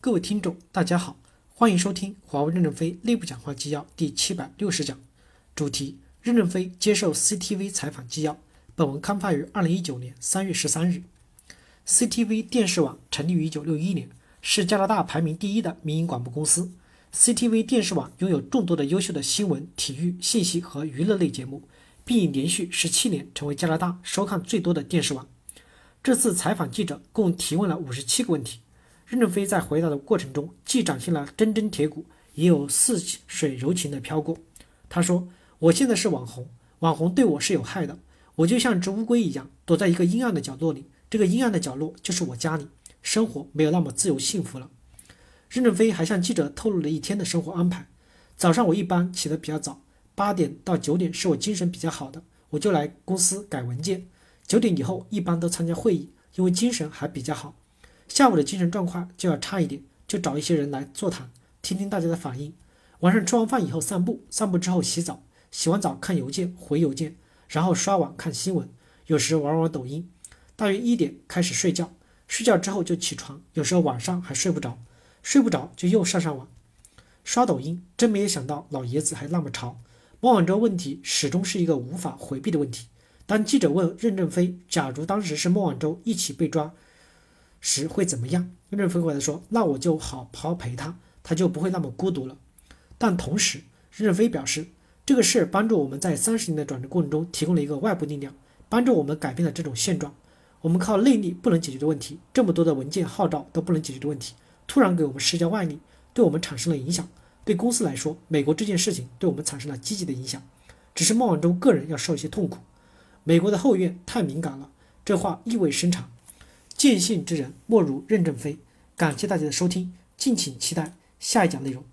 各位听众，大家好，欢迎收听华为任正非内部讲话纪要第七百六十讲，主题：任正非接受 CTV 采访纪要。本文刊发于二零一九年三月十三日。CTV 电视网成立于一九六一年，是加拿大排名第一的民营广播公司。CTV 电视网拥有众多的优秀的新闻、体育、信息和娱乐类节目，并已连续十七年成为加拿大收看最多的电视网。这次采访记者共提问了五十七个问题。任正非在回答的过程中，既展现了铮铮铁骨，也有似水柔情的飘过。他说：“我现在是网红，网红对我是有害的。我就像只乌龟一样，躲在一个阴暗的角落里。这个阴暗的角落就是我家里，生活没有那么自由幸福了。”任正非还向记者透露了一天的生活安排：早上我一般起得比较早，八点到九点是我精神比较好的，我就来公司改文件。九点以后一般都参加会议，因为精神还比较好。下午的精神状况就要差一点，就找一些人来座谈，听听大家的反应。晚上吃完饭以后散步，散步之后洗澡，洗完澡看邮件回邮件，然后刷网看新闻，有时玩玩抖音。大约一点开始睡觉，睡觉之后就起床，有时候晚上还睡不着，睡不着就又上上网，刷抖音。真没有想到老爷子还那么潮。孟晚舟问题始终是一个无法回避的问题。当记者问任正非，假如当时是孟晚舟一起被抓？时会怎么样？任正非回答说：“那我就好好陪他，他就不会那么孤独了。”但同时，任正非表示，这个事帮助我们在三十年的转折过程中提供了一个外部力量，帮助我们改变了这种现状。我们靠内力不能解决的问题，这么多的文件号召都不能解决的问题，突然给我们施加外力，对我们产生了影响。对公司来说，美国这件事情对我们产生了积极的影响，只是孟晚舟个人要受一些痛苦。美国的后院太敏感了，这话意味深长。见信之人莫如任正非。感谢大家的收听，敬请期待下一讲内容。